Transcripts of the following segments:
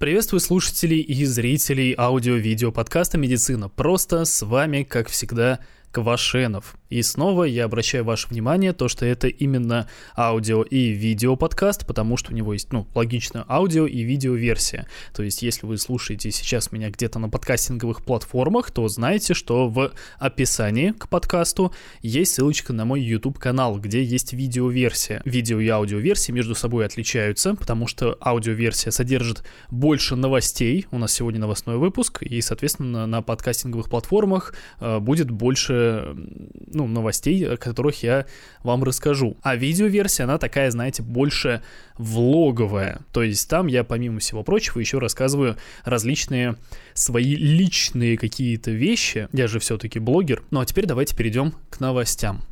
Приветствую слушателей и зрителей аудио-видео подкаста «Медицина». Просто с вами, как всегда, Квашенов. И снова я обращаю ваше внимание, то, что это именно аудио и видео подкаст, потому что у него есть, ну, логично, аудио и видео версия. То есть, если вы слушаете сейчас меня где-то на подкастинговых платформах, то знаете, что в описании к подкасту есть ссылочка на мой YouTube канал, где есть видео-версия. Видео и аудио-версии между собой отличаются, потому что аудио-версия содержит больше новостей. У нас сегодня новостной выпуск, и, соответственно, на подкастинговых платформах э, будет больше ну, новостей, о которых я вам расскажу. А видеоверсия, она такая, знаете, больше влоговая. То есть там я, помимо всего прочего, еще рассказываю различные свои личные какие-то вещи. Я же все-таки блогер. Ну а теперь давайте перейдем к новостям.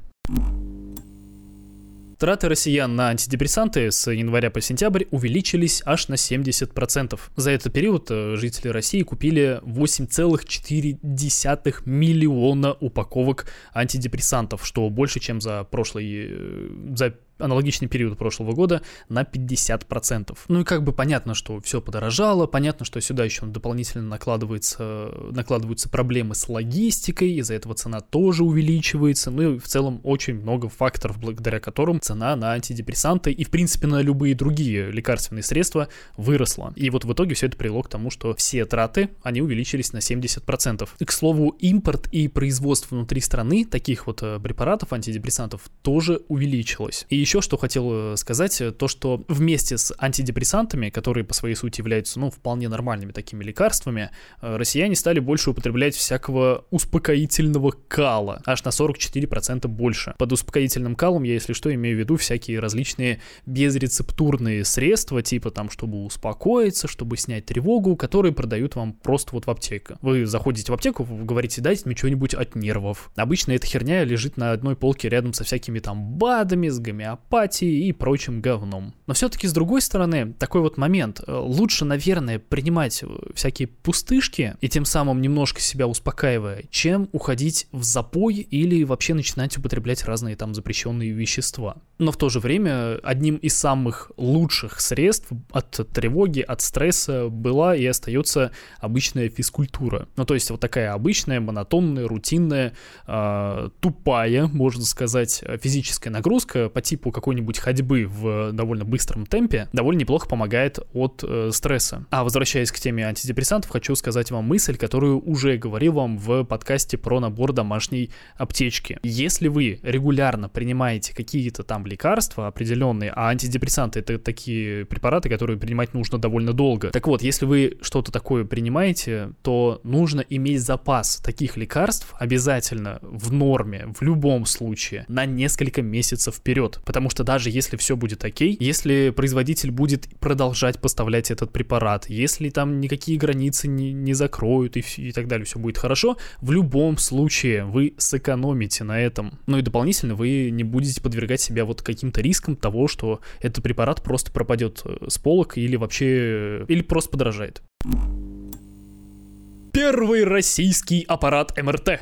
Траты россиян на антидепрессанты с января по сентябрь увеличились аж на 70%. За этот период э, жители России купили 8,4 миллиона упаковок антидепрессантов, что больше, чем за прошлый, э, за аналогичный период прошлого года на 50%. Ну и как бы понятно, что все подорожало, понятно, что сюда еще дополнительно накладывается, накладываются проблемы с логистикой, из-за этого цена тоже увеличивается, ну и в целом очень много факторов, благодаря которым цена на антидепрессанты и в принципе на любые другие лекарственные средства выросла. И вот в итоге все это привело к тому, что все траты, они увеличились на 70%. И, к слову, импорт и производство внутри страны таких вот э, препаратов, антидепрессантов, тоже увеличилось. И еще что хотел э, сказать, э, то что вместе с антидепрессантами, которые по своей сути являются, ну, вполне нормальными такими лекарствами, э, россияне стали больше употреблять всякого успокоительного кала, аж на 44% больше. Под успокоительным калом я, если что, имею в виду всякие различные безрецептурные средства, типа там, чтобы успокоиться, чтобы снять тревогу, которые продают вам просто вот в аптеке. Вы заходите в аптеку, вы говорите, дайте мне что-нибудь от нервов. Обычно эта херня лежит на одной полке рядом со всякими там БАДами, с гомеопатией, апатии и прочим говном. Но все-таки, с другой стороны, такой вот момент. Э, лучше, наверное, принимать э, всякие пустышки и тем самым немножко себя успокаивая, чем уходить в запой или вообще начинать употреблять разные там запрещенные вещества. Но в то же время одним из самых лучших средств от тревоги, от стресса была и остается обычная физкультура. Ну, то есть вот такая обычная, монотонная, рутинная, э, тупая, можно сказать, физическая нагрузка по типу какой-нибудь ходьбы в довольно быстром темпе довольно неплохо помогает от э, стресса. А возвращаясь к теме антидепрессантов, хочу сказать вам мысль, которую уже говорил вам в подкасте про набор домашней аптечки. Если вы регулярно принимаете какие-то там лекарства определенные, а антидепрессанты это такие препараты, которые принимать нужно довольно долго. Так вот, если вы что-то такое принимаете, то нужно иметь запас таких лекарств обязательно в норме, в любом случае, на несколько месяцев вперед. Потому что даже если все будет окей, если производитель будет продолжать поставлять этот препарат, если там никакие границы не, не закроют и, и так далее, все будет хорошо, в любом случае вы сэкономите на этом. Ну и дополнительно вы не будете подвергать себя вот каким-то рискам того, что этот препарат просто пропадет э, с полок или вообще, или просто подорожает. Первый российский аппарат МРТ.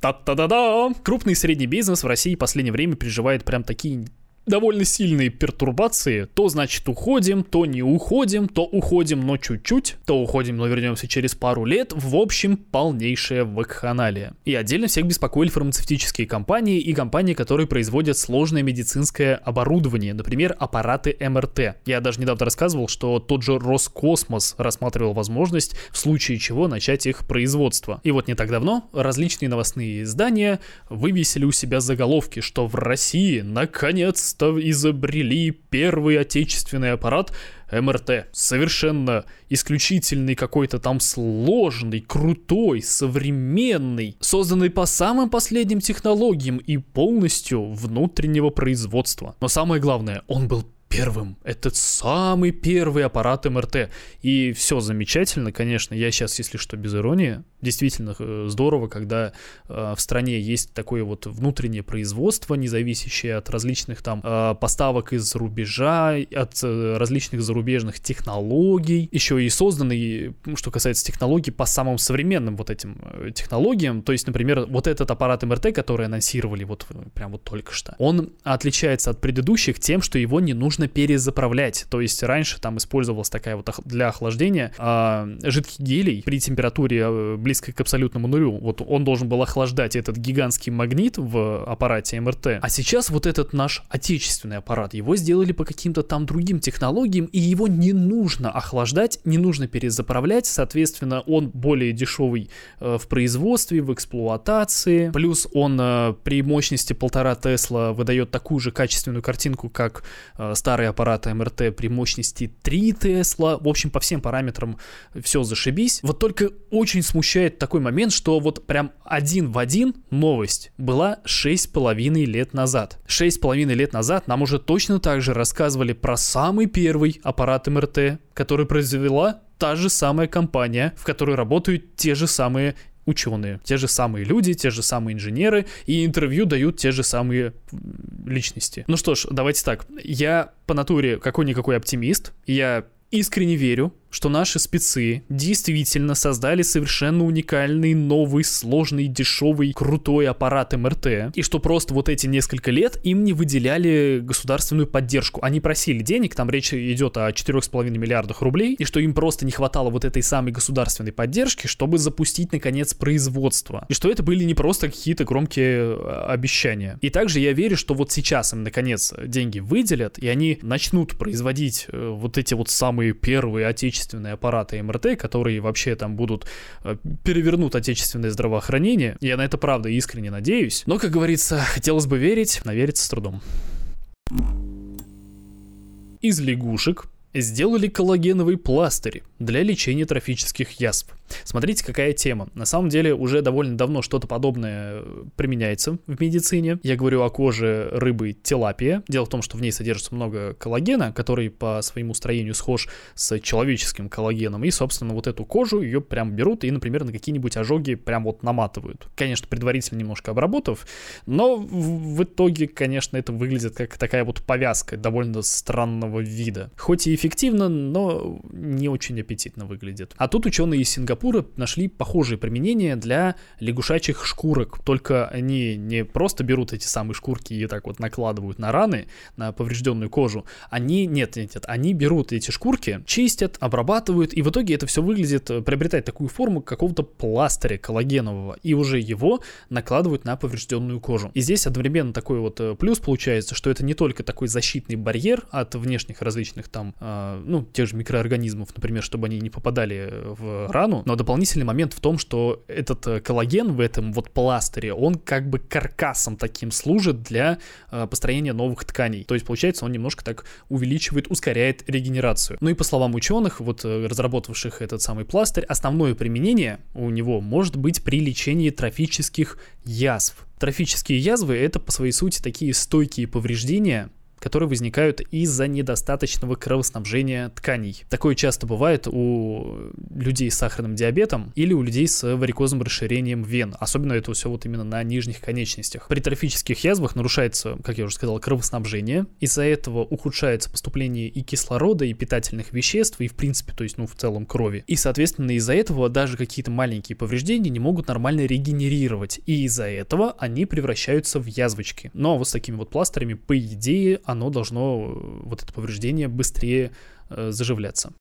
Та-та-да-да! Крупный и средний бизнес в России в последнее время переживает прям такие довольно сильные пертурбации. То, значит, уходим, то не уходим, то уходим, но чуть-чуть, то уходим, но вернемся через пару лет. В общем, полнейшее вакханалия. И отдельно всех беспокоили фармацевтические компании и компании, которые производят сложное медицинское оборудование, например, аппараты МРТ. Я даже недавно рассказывал, что тот же Роскосмос рассматривал возможность в случае чего начать их производство. И вот не так давно различные новостные издания вывесили у себя заголовки, что в России наконец наконец-то изобрели первый отечественный аппарат МРТ. Совершенно исключительный какой-то там сложный, крутой, современный, созданный по самым последним технологиям и полностью внутреннего производства. Но самое главное, он был первым. Это самый первый аппарат МРТ. И все замечательно, конечно. Я сейчас, если что, без иронии. Действительно э, здорово, когда э, в стране есть такое вот внутреннее производство, не зависящее от различных там э, поставок из-за рубежа, от различных зарубежных технологий. Еще и созданный, что касается технологий, по самым современным вот этим технологиям. То есть, например, вот этот аппарат МРТ, который анонсировали вот прям вот только что, он отличается от предыдущих тем, что его не нужно нужно перезаправлять. То есть раньше там использовалась такая вот для охлаждения э, жидкий гелий при температуре э, близкой к абсолютному нулю. Вот он должен был охлаждать этот гигантский магнит в аппарате МРТ. А сейчас вот этот наш отечественный аппарат, его сделали по каким-то там другим технологиям, и его не нужно охлаждать, не нужно перезаправлять, соответственно, он более дешевый э, в производстве, в эксплуатации, плюс он э, при мощности полтора Тесла выдает такую же качественную картинку, как э, старые аппараты МРТ при мощности 3 Тесла, в общем, по всем параметрам все зашибись. Вот только очень смущает такой момент, что вот прям один в один новость была 6,5 лет назад. 6,5 лет назад нам уже точно так же рассказывали про самый первый аппарат МРТ, который произвела та же самая компания, в которой работают те же самые ученые, те же самые люди, те же самые инженеры, и интервью дают те же самые личности. Ну что ж, давайте так. Я по натуре какой-никакой оптимист, я искренне верю, что наши спецы действительно создали совершенно уникальный, новый, сложный, дешевый, крутой аппарат МРТ, и что просто вот эти несколько лет им не выделяли государственную поддержку. Они просили денег, там речь идет о 4,5 миллиардах рублей, и что им просто не хватало вот этой самой государственной поддержки, чтобы запустить, наконец, производство. И что это были не просто какие-то громкие э, обещания. И также я верю, что вот сейчас им, наконец, деньги выделят, и они начнут производить э, вот эти вот самые первые отечественные отечественные аппараты МРТ, которые вообще там будут э, перевернут отечественное здравоохранение. Я на это правда искренне надеюсь. Но, как говорится, хотелось бы верить, но верится с трудом. Из лягушек сделали коллагеновый пластырь для лечения трофических язв. Смотрите, какая тема. На самом деле уже довольно давно что-то подобное э, применяется в медицине. Я говорю о коже рыбы тилапия. Дело в том, что в ней содержится много коллагена, который по своему строению схож с человеческим коллагеном. И, собственно, вот эту кожу ее прям берут и, например, на какие-нибудь ожоги прям вот наматывают. Конечно, предварительно немножко обработав, но в итоге, конечно, это выглядит как такая вот повязка довольно странного вида. Хоть и эффективно, но не очень аппетитно выглядит. А тут ученые из Сингапура нашли похожие применения для лягушачьих шкурок, только они не просто берут эти самые шкурки и так вот накладывают на раны, на поврежденную кожу, они, нет, нет, нет, они берут эти шкурки, чистят, обрабатывают, и в итоге это все выглядит, приобретает такую форму какого-то пластыря коллагенового, и уже его накладывают на поврежденную кожу. И здесь одновременно такой вот э, плюс получается, что это не только такой защитный барьер от внешних различных там э, ну, тех же микроорганизмов, например, чтобы они не попадали в рану. Но дополнительный момент в том, что этот э, коллаген в этом вот пластыре, он как бы каркасом таким служит для э, построения новых тканей. То есть, получается, он немножко так увеличивает, ускоряет регенерацию. Ну и по словам ученых, вот э, разработавших этот самый пластырь, основное применение у него может быть при лечении трофических язв. Трофические язвы — это по своей сути такие стойкие повреждения, которые возникают из-за недостаточного кровоснабжения тканей. Такое часто бывает у людей с сахарным диабетом или у людей с варикозным расширением вен. Особенно это все вот именно на нижних конечностях. При трофических язвах нарушается, как я уже сказал, кровоснабжение. Из-за этого ухудшается поступление и кислорода, и питательных веществ, и в принципе, то есть, ну, в целом крови. И, соответственно, из-за этого даже какие-то маленькие повреждения не могут нормально регенерировать. И из-за этого они превращаются в язвочки. Но вот с такими вот пластырями, по идее, оно должно, э, вот это повреждение, быстрее э, заживляться.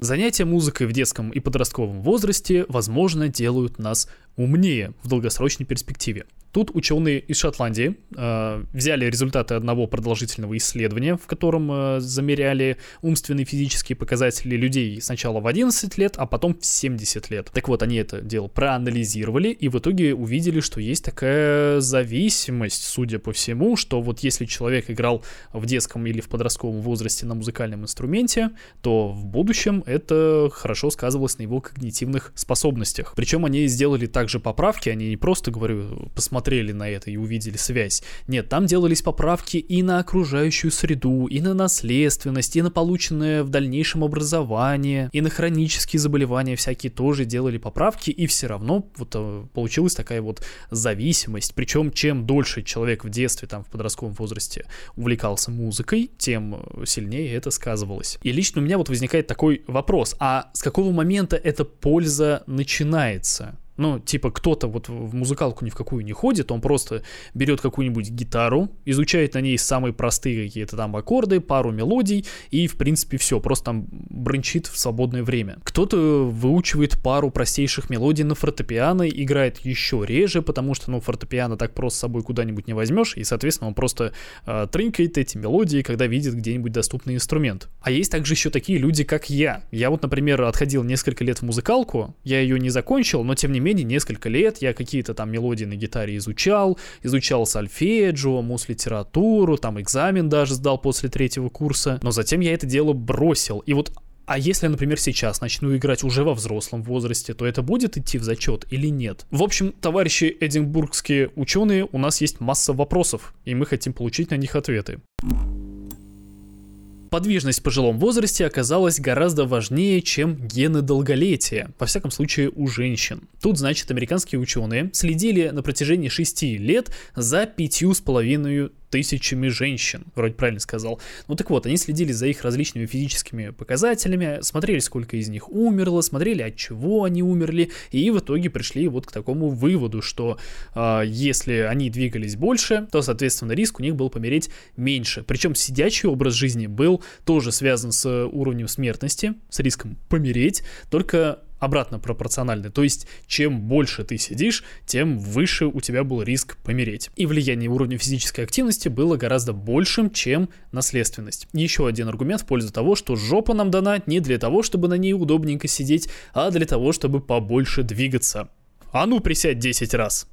Занятия музыкой в детском и подростковом возрасте, возможно, делают нас умнее в долгосрочной перспективе. Тут ученые из Шотландии э, взяли результаты одного продолжительного исследования, в котором э, замеряли умственные и физические показатели людей сначала в 11 лет, а потом в 70 лет. Так вот, они это дело проанализировали и в итоге увидели, что есть такая зависимость, судя по всему, что вот если человек играл в детском или в подростковом возрасте на музыкальном инструменте, то в будущем это хорошо сказывалось на его когнитивных способностях. Причем они сделали также поправки, они не просто, говорю, посмотрели посмотрели на это и увидели связь. Нет, там делались поправки и на окружающую среду, и на наследственность, и на полученное в дальнейшем образование, и на хронические заболевания всякие тоже делали поправки, и все равно вот э, получилась такая вот зависимость. Причем чем дольше человек в детстве, там в подростковом возрасте увлекался музыкой, тем сильнее это сказывалось. И лично у меня вот возникает такой вопрос, а с какого момента эта польза начинается? Ну, типа, кто-то вот в музыкалку ни в какую не ходит, он просто берет какую-нибудь гитару, изучает на ней самые простые какие-то там аккорды, пару мелодий, и, в принципе, все, просто там брончит в свободное время. Кто-то выучивает пару простейших мелодий на фортепиано, играет еще реже, потому что, ну, фортепиано так просто с собой куда-нибудь не возьмешь, и, соответственно, он просто э, трынкает эти мелодии, когда видит где-нибудь доступный инструмент. А есть также еще такие люди, как я. Я вот, например, отходил несколько лет в музыкалку, я ее не закончил, но, тем не менее, несколько лет я какие-то там мелодии на гитаре изучал, изучал сольфеджио, мус-литературу, там экзамен даже сдал после третьего курса, но затем я это дело бросил. И вот а если, например, сейчас начну играть уже во взрослом возрасте, то это будет идти в зачет или нет? В общем, товарищи эдинбургские ученые, у нас есть масса вопросов, и мы хотим получить на них ответы подвижность в пожилом возрасте оказалась гораздо важнее, чем гены долголетия, во всяком случае у женщин. Тут, значит, американские ученые следили на протяжении 6 лет за пятью с половиной тысячами женщин, вроде правильно сказал. Ну так вот, они следили за их различными физическими показателями, смотрели, сколько из них умерло, смотрели, от чего они умерли, и в итоге пришли вот к такому выводу, что э, если они двигались больше, то, соответственно, риск у них был помереть меньше. Причем сидячий образ жизни был тоже связан с уровнем смертности, с риском помереть, только обратно пропорциональны. То есть, чем больше ты сидишь, тем выше у тебя был риск помереть. И влияние уровня физической активности было гораздо большим, чем наследственность. Еще один аргумент в пользу того, что жопа нам дана не для того, чтобы на ней удобненько сидеть, а для того, чтобы побольше двигаться. А ну присядь 10 раз.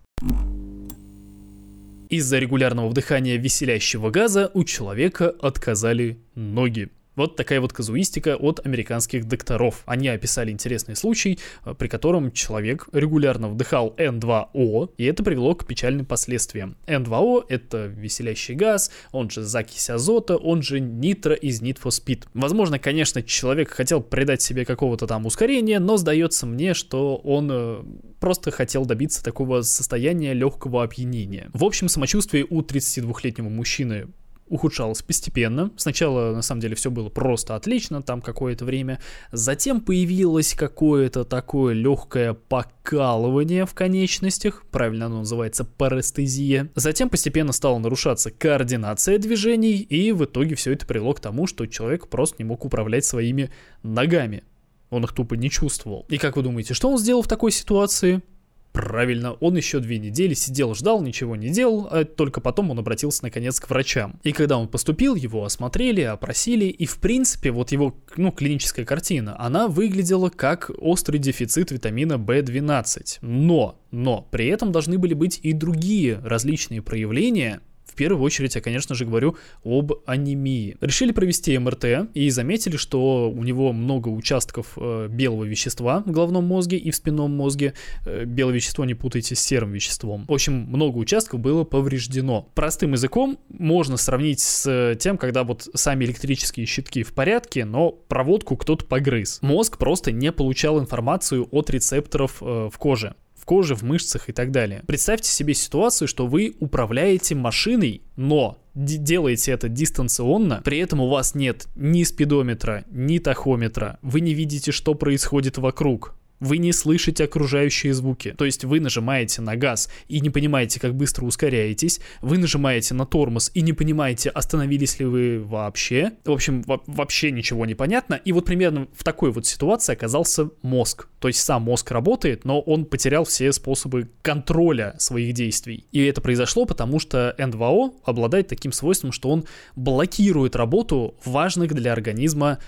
Из-за регулярного вдыхания веселящего газа у человека отказали ноги. Вот такая вот казуистика от американских докторов. Они описали интересный случай, э, при котором человек регулярно вдыхал N2O, и это привело к печальным последствиям. N2O — это веселящий газ, он же закись азота, он же нитро из Need for Speed. Возможно, конечно, человек хотел придать себе какого-то там ускорения, но сдается мне, что он э, просто хотел добиться такого состояния легкого опьянения. В общем, самочувствие у 32-летнего мужчины ухудшалось постепенно. Сначала, на самом деле, все было просто отлично, там какое-то время. Затем появилось какое-то такое легкое покалывание в конечностях, правильно оно называется парестезия. Затем постепенно стала нарушаться координация движений, и в итоге все это привело к тому, что человек просто не мог управлять своими ногами. Он их тупо не чувствовал. И как вы думаете, что он сделал в такой ситуации? Правильно, он еще две недели сидел, ждал, ничего не делал, а только потом он обратился наконец к врачам. И когда он поступил, его осмотрели, опросили, и в принципе вот его, ну, клиническая картина, она выглядела как острый дефицит витамина В12. Но, но, при этом должны были быть и другие различные проявления, первую очередь я, конечно же, говорю об анемии. Решили провести МРТ и заметили, что у него много участков э, белого вещества в головном мозге и в спинном мозге. Э, белое вещество не путайте с серым веществом. В общем, много участков было повреждено. Простым языком можно сравнить с тем, когда вот сами электрические щитки в порядке, но проводку кто-то погрыз. Мозг просто не получал информацию от рецепторов э, в коже коже, в мышцах и так далее. Представьте себе ситуацию, что вы управляете машиной, но делаете это дистанционно, при этом у вас нет ни спидометра, ни тахометра, вы не видите, что происходит вокруг, вы не слышите окружающие звуки. То есть вы нажимаете на газ и не понимаете, как быстро ускоряетесь, вы нажимаете на тормоз и не понимаете, остановились ли вы вообще. В общем, вообще ничего не понятно. И вот примерно в такой вот ситуации оказался мозг. То есть сам мозг работает, но он потерял все способы контроля своих действий. И это произошло потому, что N2O обладает таким свойством, что он блокирует работу важных для организма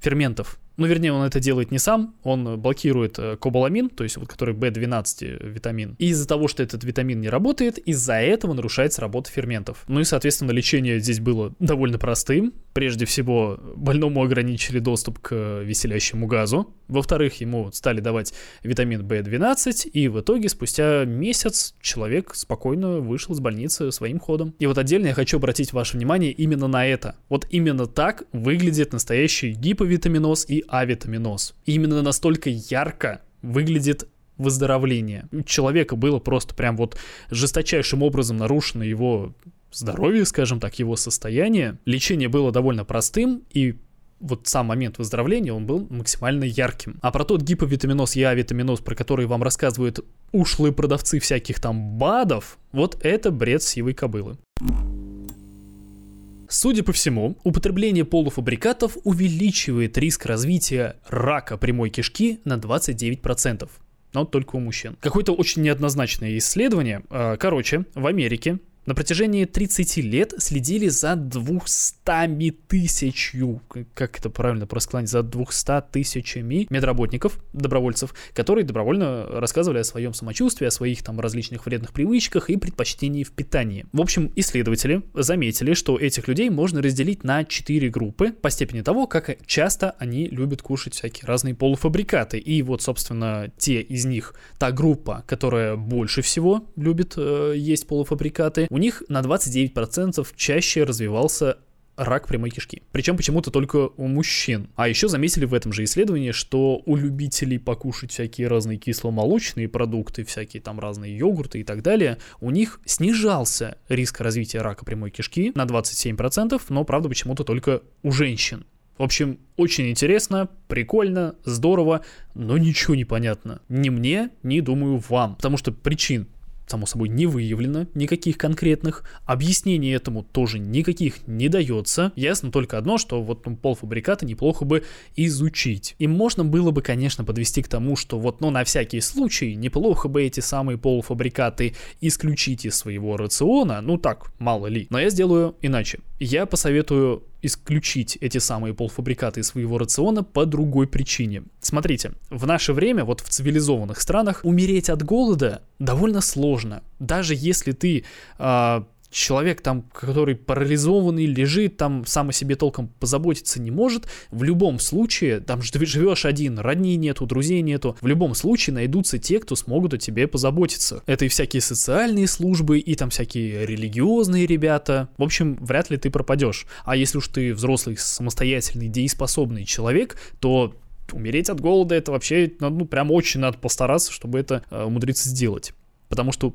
ферментов. Ну, вернее, он это делает не сам, он блокирует э, кобаламин, то есть вот который B12 витамин. И из-за того, что этот витамин не работает, из-за этого нарушается работа ферментов. Ну и, соответственно, лечение здесь было довольно простым. Прежде всего, больному ограничили доступ к веселящему газу. Во-вторых, ему стали давать витамин B12, и в итоге спустя месяц человек спокойно вышел из больницы своим ходом. И вот отдельно я хочу обратить ваше внимание именно на это. Вот именно так выглядит настоящий гиповитаминоз и авитаминоз. И именно настолько ярко выглядит выздоровление. У человека было просто прям вот жесточайшим образом нарушено его здоровье, скажем так, его состояние. Лечение было довольно простым, и вот сам момент выздоровления, он был максимально ярким. А про тот гиповитаминоз и авитаминоз, про который вам рассказывают ушлые продавцы всяких там БАДов, вот это бред сивой кобылы. Судя по всему, употребление полуфабрикатов увеличивает риск развития рака прямой кишки на 29%. Но только у мужчин. Какое-то очень неоднозначное исследование. А, короче, в Америке на протяжении 30 лет следили за 200 тысячью, как это правильно просклонить, за 200 тысячами медработников, добровольцев, которые добровольно рассказывали о своем самочувствии, о своих там различных вредных привычках и предпочтении в питании. В общем, исследователи заметили, что этих людей можно разделить на 4 группы по степени того, как часто они любят кушать всякие разные полуфабрикаты. И вот, собственно, те из них, та группа, которая больше всего любит э, есть полуфабрикаты, у них на 29% чаще развивался рак прямой кишки. Причем почему-то только у мужчин. А еще заметили в этом же исследовании, что у любителей покушать всякие разные кисломолочные продукты, всякие там разные йогурты и так далее, у них снижался риск развития рака прямой кишки на 27%, но правда почему-то только у женщин. В общем, очень интересно, прикольно, здорово, но ничего не понятно. Ни мне, ни, думаю, вам. Потому что причин само собой, не выявлено никаких конкретных, объяснений этому тоже никаких не дается. Ясно только одно, что вот полуфабрикаты неплохо бы изучить. И можно было бы, конечно, подвести к тому, что вот, ну, на всякий случай, неплохо бы эти самые полуфабрикаты исключить из своего рациона, ну так, мало ли. Но я сделаю иначе. Я посоветую исключить эти самые полуфабрикаты из своего рациона по другой причине. Смотрите, в наше время, вот в цивилизованных странах, умереть от голода довольно сложно. Даже если ты э, человек там, который парализованный, лежит, там сам о себе толком позаботиться не может, в любом случае, там живешь один, родней нету, друзей нету, в любом случае найдутся те, кто смогут о тебе позаботиться. Это и всякие социальные службы, и там всякие религиозные ребята. В общем, вряд ли ты пропадешь. А если уж ты взрослый, самостоятельный, дееспособный человек, то умереть от голода это вообще, ну прям очень надо постараться, чтобы это э, умудриться сделать. Потому что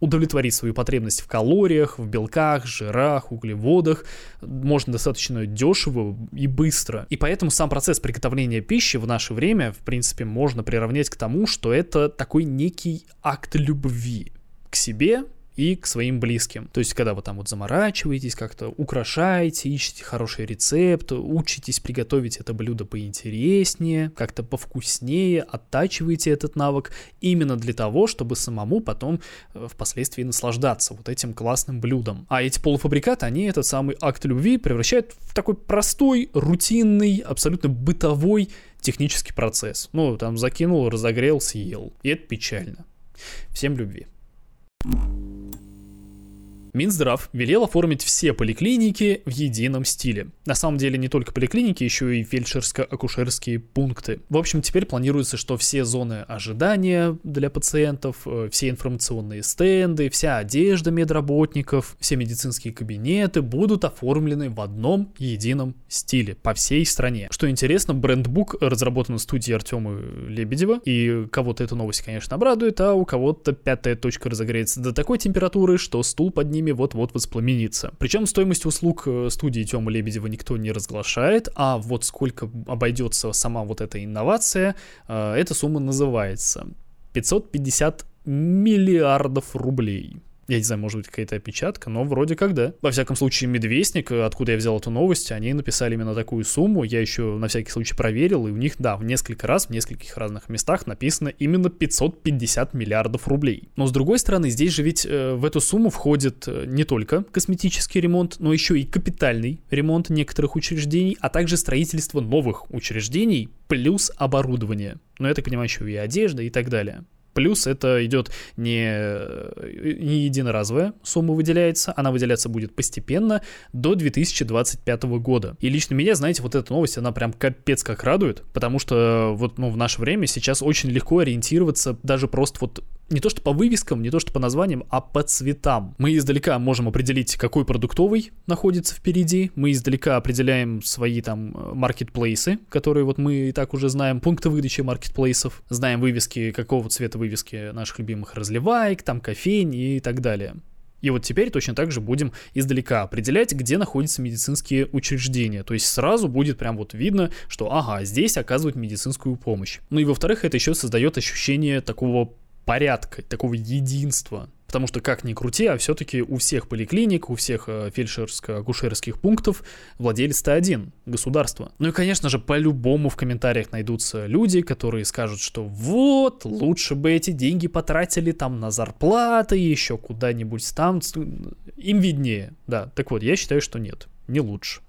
удовлетворить свою потребность в калориях, в белках, жирах, углеводах можно достаточно дешево и быстро. И поэтому сам процесс приготовления пищи в наше время, в принципе, можно приравнять к тому, что это такой некий акт любви к себе, и к своим близким. То есть, когда вы там вот заморачиваетесь, как-то украшаете, ищете хороший рецепт, учитесь приготовить это блюдо поинтереснее, как-то повкуснее, оттачиваете этот навык именно для того, чтобы самому потом э, впоследствии наслаждаться вот этим классным блюдом. А эти полуфабрикаты, они этот самый акт любви превращают в такой простой, рутинный, абсолютно бытовой технический процесс. Ну, там закинул, разогрел, съел. И это печально. Всем любви. Минздрав велел оформить все поликлиники в едином стиле. На самом деле не только поликлиники, еще и фельдшерско-акушерские пункты. В общем, теперь планируется, что все зоны ожидания для пациентов, э, все информационные стенды, вся одежда медработников, все медицинские кабинеты будут оформлены в одном едином стиле по всей стране. Что интересно, брендбук разработан студией Артема Лебедева, и кого-то эта новость, конечно, обрадует, а у кого-то пятая точка разогреется до такой температуры, что стул под ними вот-вот воспламенится. Причем стоимость услуг э, студии Тёмы Лебедева никто не разглашает, а вот сколько обойдется сама вот эта инновация, э, эта сумма называется 550 миллиардов рублей. Я не знаю, может быть, какая-то опечатка, но вроде как да. Во всяком случае, Медвестник, откуда я взял эту новость, они написали именно такую сумму. Я еще на всякий случай проверил, и у них, да, в несколько раз, в нескольких разных местах написано именно 550 миллиардов рублей. Но с другой стороны, здесь же ведь э, в эту сумму входит э, не только косметический ремонт, но еще и капитальный ремонт некоторых учреждений, а также строительство новых учреждений плюс оборудование. Но я так понимаю, еще и одежда и так далее. Плюс это идет не, не единоразовая сумма выделяется, она выделяться будет постепенно до 2025 года. И лично меня, знаете, вот эта новость, она прям капец как радует, потому что вот ну, в наше время сейчас очень легко ориентироваться даже просто вот не то что по вывескам, не то что по названиям, а по цветам. Мы издалека можем определить, какой продуктовый находится впереди, мы издалека определяем свои там маркетплейсы, которые вот мы и так уже знаем, пункты выдачи маркетплейсов, знаем вывески, какого цвета вывески наших любимых разливаек, там кофейни и так далее. И вот теперь точно так же будем издалека определять, где находятся медицинские учреждения. То есть сразу будет прям вот видно, что ага, здесь оказывают медицинскую помощь. Ну и во-вторых, это еще создает ощущение такого порядка, такого единства. Потому что, как ни крути, а все-таки у всех поликлиник, у всех э, фельдшерско-акушерских пунктов владелец-то один — государство. Ну и, конечно же, по-любому в комментариях найдутся люди, которые скажут, что вот, лучше бы эти деньги потратили там на зарплаты, еще куда-нибудь там. Им виднее, да. Так вот, я считаю, что нет, не лучше.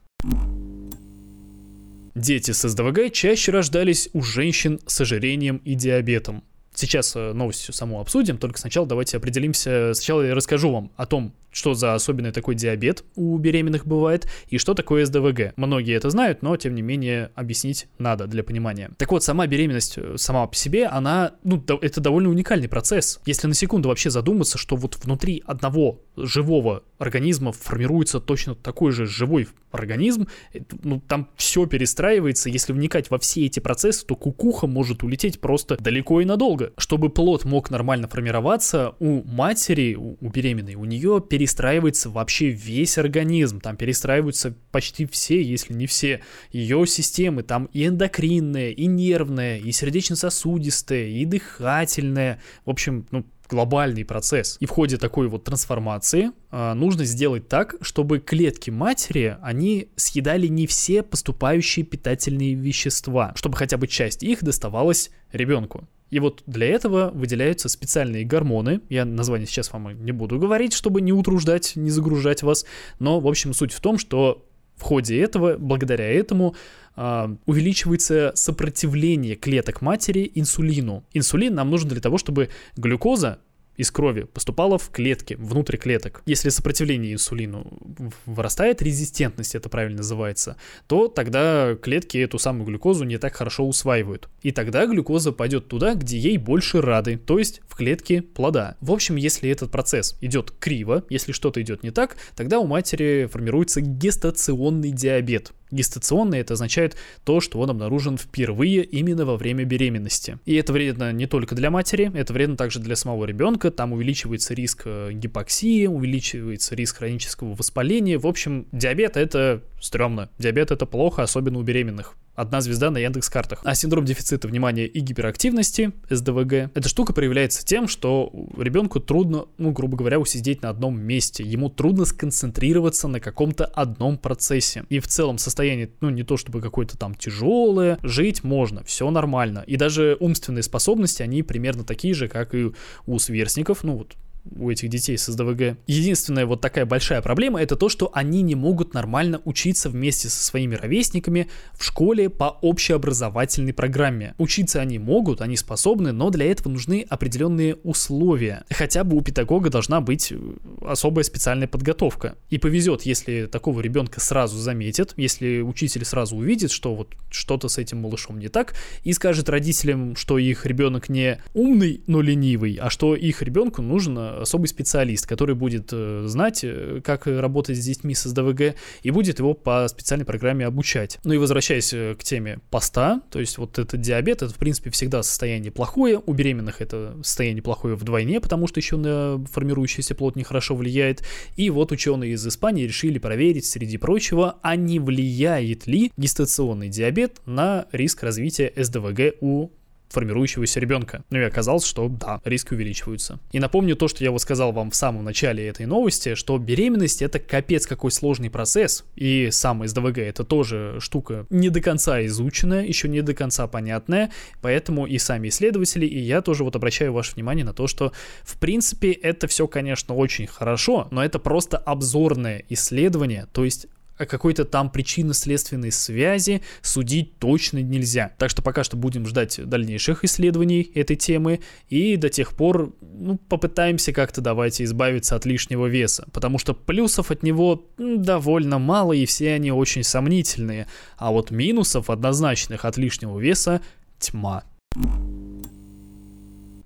Дети с СДВГ чаще рождались у женщин с ожирением и диабетом. Сейчас э, новость саму обсудим, только сначала давайте определимся. Сначала я расскажу вам о том, что за особенный такой диабет у беременных бывает и что такое СДВГ. Многие это знают, но тем не менее объяснить надо для понимания. Так вот, сама беременность э, сама по себе, она, ну, это довольно уникальный процесс. Если на секунду вообще задуматься, что вот внутри одного живого организма формируется точно такой же живой организм, э, ну, там все перестраивается. Если вникать во все эти процессы, то кукуха может улететь просто далеко и надолго. Чтобы плод мог нормально формироваться, у матери, у, беременной, у нее перестраивается вообще весь организм, там перестраиваются почти все, если не все ее системы, там и эндокринная, и нервная, и сердечно-сосудистая, и дыхательная, в общем, ну, глобальный процесс. И в ходе такой вот трансформации э, нужно сделать так, чтобы клетки матери, они съедали не все поступающие питательные вещества, чтобы хотя бы часть их доставалась ребенку. И вот для этого выделяются специальные гормоны. Я название сейчас вам не буду говорить, чтобы не утруждать, не загружать вас. Но, в общем, суть в том, что в ходе этого, благодаря этому, э, увеличивается сопротивление клеток матери инсулину. Инсулин нам нужен для того, чтобы глюкоза из крови поступала в клетки, внутрь клеток. Если сопротивление инсулину вырастает, резистентность это правильно называется, то тогда клетки эту самую глюкозу не так хорошо усваивают. И тогда глюкоза пойдет туда, где ей больше рады, то есть в клетки плода. В общем, если этот процесс идет криво, если что-то идет не так, тогда у матери формируется гестационный диабет. Гестационный это означает то, что он обнаружен впервые именно во время беременности. И это вредно не только для матери, это вредно также для самого ребенка. Там увеличивается риск э, гипоксии, увеличивается риск хронического воспаления. В общем, диабет это стрёмно. Диабет это плохо, особенно у беременных одна звезда на Яндекс картах. А синдром дефицита внимания и гиперактивности, СДВГ, эта штука проявляется тем, что ребенку трудно, ну, грубо говоря, усидеть на одном месте. Ему трудно сконцентрироваться на каком-то одном процессе. И в целом состояние, ну, не то чтобы какое-то там тяжелое, жить можно, все нормально. И даже умственные способности, они примерно такие же, как и у сверстников, ну, вот у этих детей с СДВГ. Единственная вот такая большая проблема это то, что они не могут нормально учиться вместе со своими ровесниками в школе по общеобразовательной программе. Учиться они могут, они способны, но для этого нужны определенные условия. Хотя бы у педагога должна быть э, особая специальная подготовка. И повезет, если такого ребенка сразу заметят, если учитель сразу увидит, что вот что-то с этим малышом не так, и скажет родителям, что их ребенок не умный, но ленивый, а что их ребенку нужно особый специалист, который будет э, знать, э, как работать с детьми с СДВГ, и будет его по специальной программе обучать. Ну и возвращаясь э, к теме поста, то есть вот этот диабет, это в принципе всегда состояние плохое, у беременных это состояние плохое вдвойне, потому что еще на формирующийся плод нехорошо влияет. И вот ученые из Испании решили проверить, среди прочего, а не влияет ли гестационный диабет на риск развития СДВГ у формирующегося ребенка. Ну и оказалось, что да, риски увеличиваются. И напомню то, что я вот сказал вам в самом начале этой новости, что беременность это капец какой сложный процесс, и сам СДВГ это тоже штука не до конца изученная, еще не до конца понятная, поэтому и сами исследователи, и я тоже вот обращаю ваше внимание на то, что в принципе это все, конечно, очень хорошо, но это просто обзорное исследование, то есть о какой-то там причинно-следственной связи судить точно нельзя. Так что пока что будем ждать дальнейших исследований этой темы и до тех пор ну, попытаемся как-то давайте избавиться от лишнего веса, потому что плюсов от него довольно мало и все они очень сомнительные, а вот минусов однозначных от лишнего веса тьма.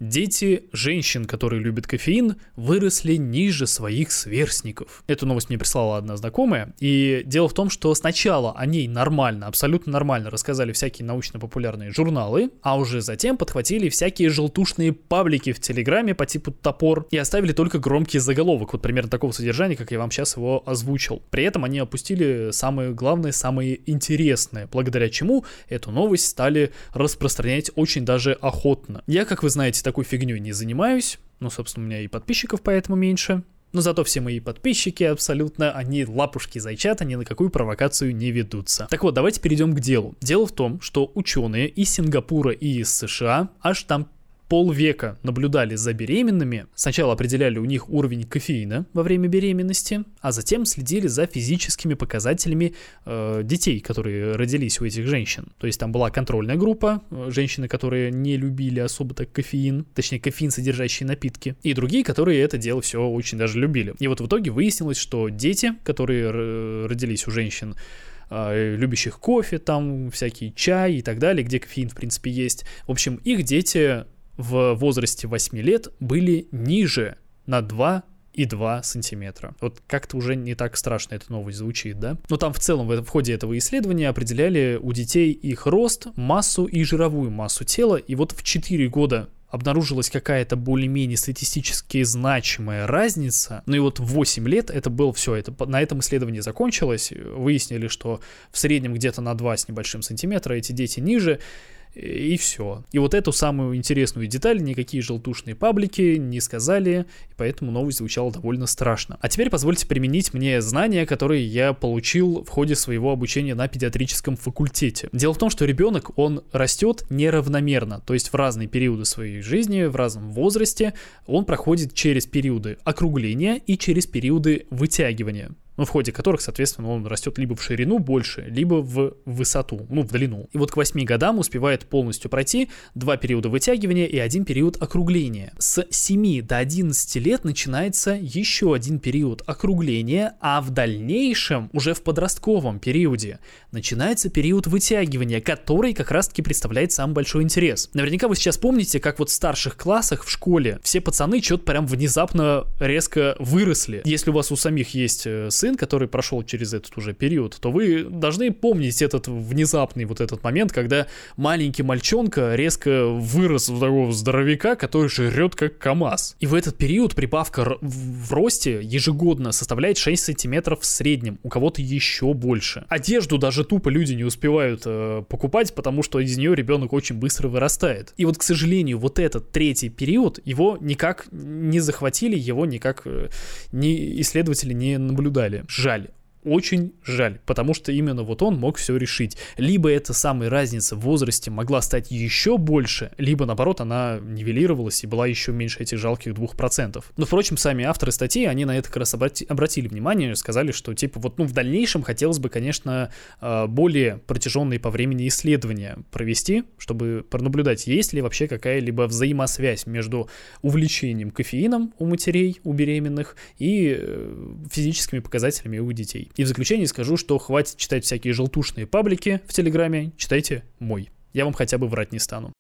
Дети женщин, которые любят кофеин, выросли ниже своих сверстников. Эту новость мне прислала одна знакомая, и дело в том, что сначала о ней нормально, абсолютно нормально рассказали всякие научно-популярные журналы, а уже затем подхватили всякие желтушные паблики в Телеграме по типу топор и оставили только громкий заголовок, вот примерно такого содержания, как я вам сейчас его озвучил. При этом они опустили самое главное, самое интересное, благодаря чему эту новость стали распространять очень даже охотно. Я, как вы знаете, такой фигней не занимаюсь, ну, собственно, у меня и подписчиков поэтому меньше, но зато все мои подписчики абсолютно, они лапушки зайчата, ни на какую провокацию не ведутся. Так вот, давайте перейдем к делу. Дело в том, что ученые из Сингапура и из США аж там полвека наблюдали за беременными, сначала определяли у них уровень кофеина во время беременности, а затем следили за физическими показателями э, детей, которые родились у этих женщин. То есть там была контрольная группа, э, женщины, которые не любили особо так кофеин, точнее кофеин содержащие напитки, и другие, которые это дело все очень даже любили. И вот в итоге выяснилось, что дети, которые родились у женщин, э, любящих кофе, там всякий чай и так далее, где кофеин, в принципе, есть. В общем, их дети в возрасте 8 лет были ниже на 2 и 2 сантиметра. Вот как-то уже не так страшно эта новость звучит, да? Но там в целом в, ходе этого исследования определяли у детей их рост, массу и жировую массу тела, и вот в 4 года обнаружилась какая-то более-менее статистически значимая разница, ну и вот в 8 лет это было все, это, на этом исследование закончилось, выяснили, что в среднем где-то на 2 с небольшим сантиметра эти дети ниже, и все. И вот эту самую интересную деталь никакие желтушные паблики не сказали, и поэтому новость звучала довольно страшно. А теперь позвольте применить мне знания, которые я получил в ходе своего обучения на педиатрическом факультете. Дело в том, что ребенок, он растет неравномерно, то есть в разные периоды своей жизни, в разном возрасте, он проходит через периоды округления и через периоды вытягивания ну, в ходе которых, соответственно, он растет либо в ширину больше, либо в высоту, ну, в длину. И вот к 8 годам успевает полностью пройти два периода вытягивания и один период округления. С 7 до 11 лет начинается еще один период округления, а в дальнейшем, уже в подростковом периоде, начинается период вытягивания, который как раз-таки представляет самый большой интерес. Наверняка вы сейчас помните, как вот в старших классах в школе все пацаны что-то прям внезапно резко выросли. Если у вас у самих есть э, сын, который прошел через этот уже период, то вы должны помнить этот внезапный вот этот момент, когда маленький мальчонка резко вырос в такого здоровяка, который жрет как КАМАЗ. И в этот период прибавка в росте ежегодно составляет 6 сантиметров в среднем, у кого-то еще больше. Одежду даже тупо люди не успевают э, покупать, потому что из нее ребенок очень быстро вырастает. И вот, к сожалению, вот этот третий период, его никак не захватили, его никак э, не, исследователи не наблюдали далее. Жаль. Очень жаль, потому что именно вот он мог все решить. Либо эта самая разница в возрасте могла стать еще больше, либо наоборот она нивелировалась и была еще меньше этих жалких 2%. Но, впрочем, сами авторы статьи, они на это как раз обрати- обратили внимание, сказали, что типа вот ну в дальнейшем хотелось бы, конечно, а, более протяженные по времени исследования провести, чтобы пронаблюдать, есть ли вообще какая-либо взаимосвязь между увлечением кофеином у матерей, у беременных и э, физическими показателями у детей. И в заключение скажу, что хватит читать всякие желтушные паблики в Телеграме, читайте мой. Я вам хотя бы врать не стану.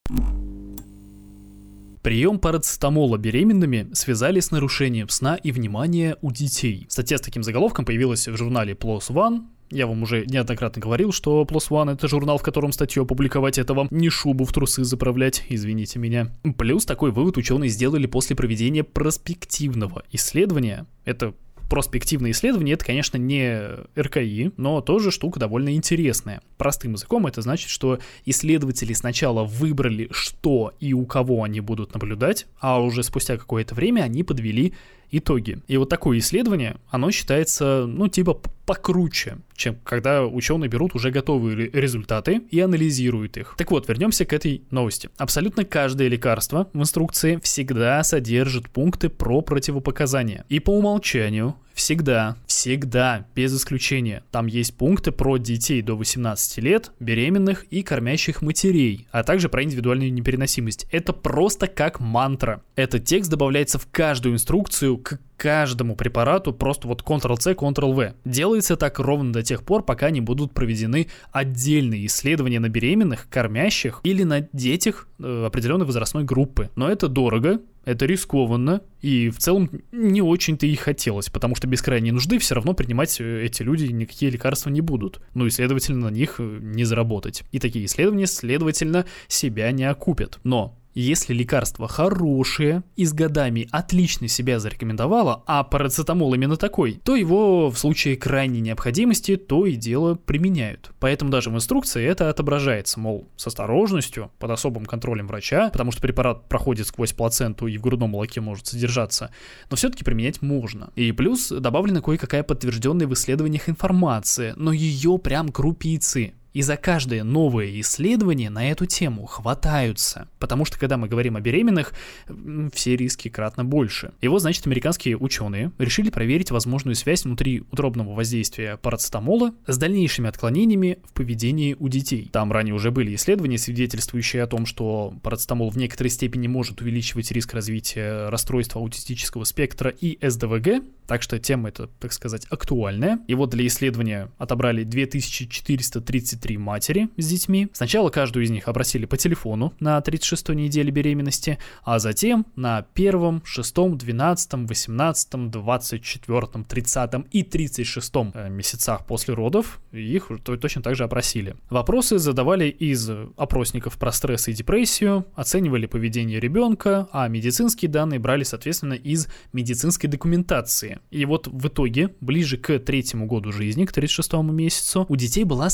Прием парацетамола беременными связали с нарушением сна и внимания у детей. Статья с таким заголовком появилась в журнале PLOS ONE. Я вам уже неоднократно говорил, что PLOS ONE это журнал, в котором статью опубликовать, это вам не шубу в трусы заправлять, извините меня. Плюс такой вывод ученые сделали после проведения проспективного исследования. Это проспективное исследование, это, конечно, не РКИ, но тоже штука довольно интересная. Простым языком это значит, что исследователи сначала выбрали, что и у кого они будут наблюдать, а уже спустя какое-то время они подвели итоги. И вот такое исследование, оно считается, ну, типа покруче, чем когда ученые берут уже готовые результаты и анализируют их. Так вот, вернемся к этой новости. Абсолютно каждое лекарство в инструкции всегда содержит пункты про противопоказания. И по умолчанию всегда, всегда, без исключения, там есть пункты про детей до 18 лет, беременных и кормящих матерей, а также про индивидуальную непереносимость. Это просто как мантра. Этот текст добавляется в каждую инструкцию к каждому препарату просто вот Ctrl-C, Ctrl-V. Делается так ровно до тех пор, пока не будут проведены отдельные исследования на беременных, кормящих или на детях э, определенной возрастной группы. Но это дорого, это рискованно, и в целом не очень-то и хотелось, потому что без крайней нужды все равно принимать э, эти люди никакие лекарства не будут. Ну и, следовательно, на них э, не заработать. И такие исследования, следовательно, себя не окупят. Но если лекарство хорошее и с годами отлично себя зарекомендовало, а парацетамол именно такой, то его в случае крайней необходимости то и дело применяют. Поэтому даже в инструкции это отображается, мол, с осторожностью, под особым контролем врача, потому что препарат проходит сквозь плаценту и в грудном молоке может содержаться, но все-таки применять можно. И плюс добавлена кое-какая подтвержденная в исследованиях информация, но ее прям крупицы. И за каждое новое исследование на эту тему хватаются. Потому что когда мы говорим о беременных, все риски кратно больше. И вот, значит, американские ученые решили проверить возможную связь внутри утробного воздействия парацетамола с дальнейшими отклонениями в поведении у детей. Там ранее уже были исследования, свидетельствующие о том, что парацетамол в некоторой степени может увеличивать риск развития расстройства аутистического спектра и СДВГ, так что тема эта, так сказать, актуальная. И вот для исследования отобрали 2433 матери с детьми. Сначала каждую из них опросили по телефону на 36 неделе беременности, а затем на первом, шестом, двенадцатом, восемнадцатом, двадцать четвертом, тридцатом и тридцать шестом э, месяцах после родов их точно так же опросили. Вопросы задавали из опросников про стресс и депрессию, оценивали поведение ребенка, а медицинские данные брали, соответственно, из медицинской документации и вот в итоге, ближе к третьему году жизни, к 36 месяцу, у детей была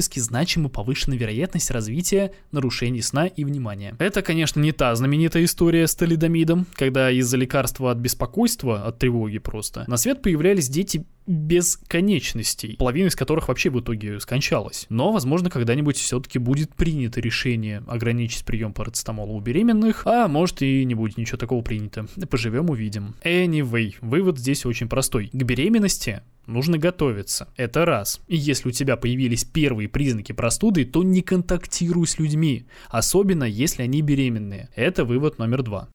статистически значимо повышенная вероятность развития нарушений сна и внимания. Это, конечно, не та знаменитая история с талидомидом, когда из-за лекарства от беспокойства, от тревоги просто, на свет появлялись дети без конечностей, половина из которых вообще в итоге скончалась. Но, возможно, когда-нибудь все-таки будет принято решение ограничить прием парацетамола у беременных, а может и не будет ничего такого принято. Поживем, увидим. Anyway, вывод здесь очень простой. К беременности нужно готовиться. Это раз. И если у тебя появились первые признаки простуды, то не контактируй с людьми, особенно если они беременные. Это вывод номер два.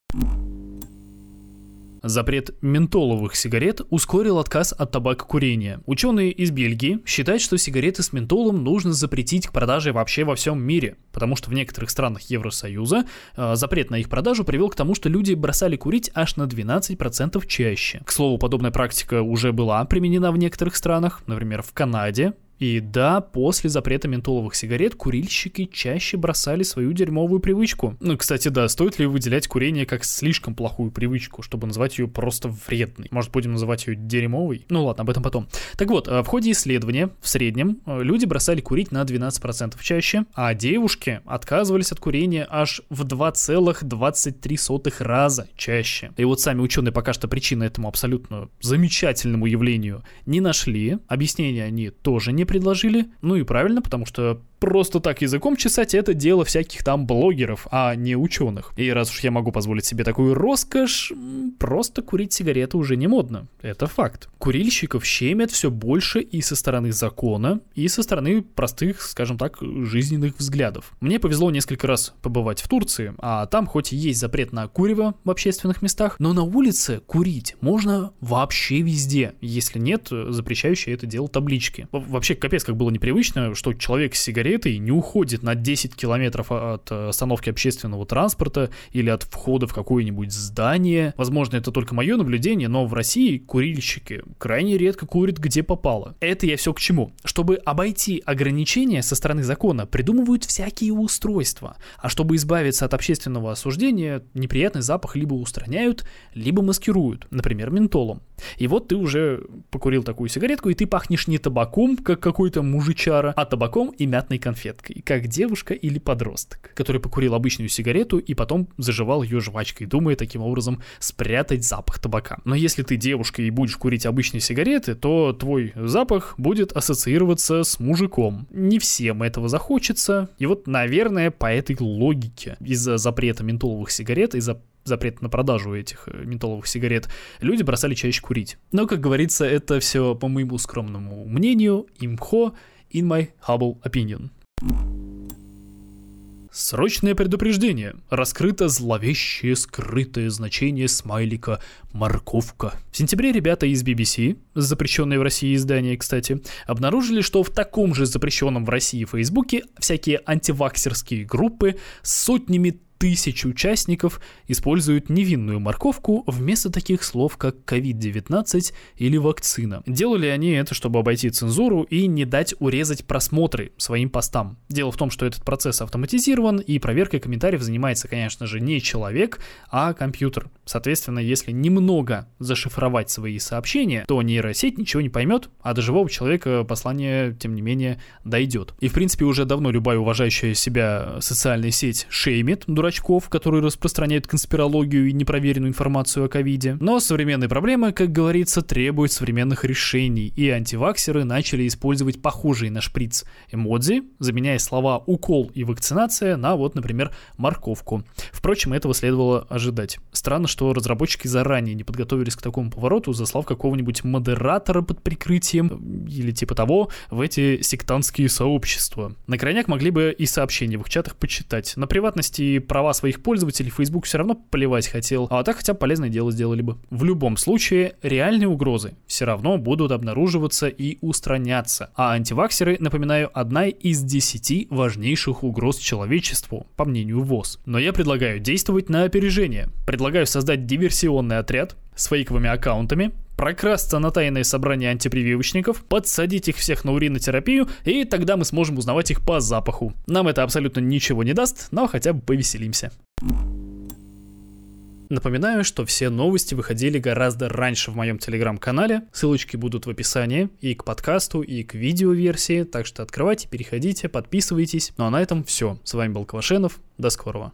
Запрет ментоловых сигарет ускорил отказ от табакокурения. Ученые из Бельгии считают, что сигареты с ментолом нужно запретить к продаже вообще во всем мире, потому что в некоторых странах Евросоюза э, запрет на их продажу привел к тому, что люди бросали курить аж на 12% чаще. К слову, подобная практика уже была применена в некоторых странах, например, в Канаде, и да, после запрета ментоловых сигарет курильщики чаще бросали свою дерьмовую привычку. Ну, кстати, да, стоит ли выделять курение как слишком плохую привычку, чтобы назвать ее просто вредной? Может, будем называть ее дерьмовой? Ну ладно, об этом потом. Так вот, э, в ходе исследования в среднем э, люди бросали курить на 12% чаще, а девушки отказывались от курения аж в 2,23 раза чаще. И вот сами ученые пока что причины этому абсолютно замечательному явлению не нашли, объяснения они тоже не предложили. Ну и правильно, потому что просто так языком чесать это дело всяких там блогеров, а не ученых. И раз уж я могу позволить себе такую роскошь, просто курить сигареты уже не модно. Это факт. Курильщиков щемят все больше и со стороны закона, и со стороны простых, скажем так, жизненных взглядов. Мне повезло несколько раз побывать в Турции, а там хоть и есть запрет на курево в общественных местах, но на улице курить можно вообще везде, если нет запрещающей это дело таблички. Вообще, капец, как было непривычно, что человек с сигаретой не уходит на 10 километров от э, остановки общественного транспорта или от входа в какое-нибудь здание. Возможно, это только мое наблюдение, но в России курильщики крайне редко курят где попало. Это я все к чему? Чтобы обойти ограничения со стороны закона, придумывают всякие устройства. А чтобы избавиться от общественного осуждения, неприятный запах либо устраняют, либо маскируют, например, ментолом. И вот ты уже покурил такую сигаретку, и ты пахнешь не табаком, как какой-то мужичара, а табаком и мятной конфеткой, как девушка или подросток, который покурил обычную сигарету и потом заживал ее жвачкой, думая таким образом спрятать запах табака. Но если ты девушка и будешь курить обычные сигареты, то твой запах будет ассоциироваться с мужиком. Не всем этого захочется, и вот, наверное, по этой логике, из-за запрета ментоловых сигарет, из-за запрет на продажу этих э, ментоловых сигарет, люди бросали чаще курить. Но, как говорится, это все по моему скромному мнению, имхо, in my humble opinion. Срочное предупреждение. Раскрыто зловещее скрытое значение смайлика «морковка». В сентябре ребята из BBC, запрещенные в России издание, кстати, обнаружили, что в таком же запрещенном в России Фейсбуке всякие антиваксерские группы с сотнями тысяч участников используют невинную морковку вместо таких слов, как COVID-19 или вакцина. Делали они это, чтобы обойти цензуру и не дать урезать просмотры своим постам. Дело в том, что этот процесс автоматизирован, и проверкой комментариев занимается, конечно же, не человек, а компьютер. Соответственно, если немного зашифровать свои сообщения, то нейросеть ничего не поймет, а до живого человека послание, тем не менее, дойдет. И, в принципе, уже давно любая уважающая себя социальная сеть шеймит дурачков, которые распространяют конспирологию и непроверенную информацию о ковиде. Но современные проблемы, как говорится, требуют современных решений, и антиваксеры начали использовать похожие на шприц эмодзи, заменяя слова «укол» и «вакцинация» на вот, например, «морковку». Впрочем, этого следовало ожидать. Странно, что разработчики заранее не подготовились к такому повороту, заслав какого-нибудь модератора под прикрытием или типа того в эти сектантские сообщества. На крайняк могли бы и сообщения в их чатах почитать. На приватности и права своих пользователей Facebook все равно поливать хотел, а так хотя бы полезное дело сделали бы. В любом случае, реальные угрозы все равно будут обнаруживаться и устраняться. А антиваксеры, напоминаю, одна из десяти важнейших угроз человечеству, по мнению ВОЗ. Но я предлагаю действовать на опережение. Предлагаю создать диверсионный отряд с фейковыми аккаунтами, прокрасться на тайное собрание антипрививочников, подсадить их всех на уринотерапию, и тогда мы сможем узнавать их по запаху. Нам это абсолютно ничего не даст, но хотя бы повеселимся. Напоминаю, что все новости выходили гораздо раньше в моем телеграм-канале. Ссылочки будут в описании и к подкасту, и к видеоверсии. Так что открывайте, переходите, подписывайтесь. Ну а на этом все. С вами был Квашенов. До скорого.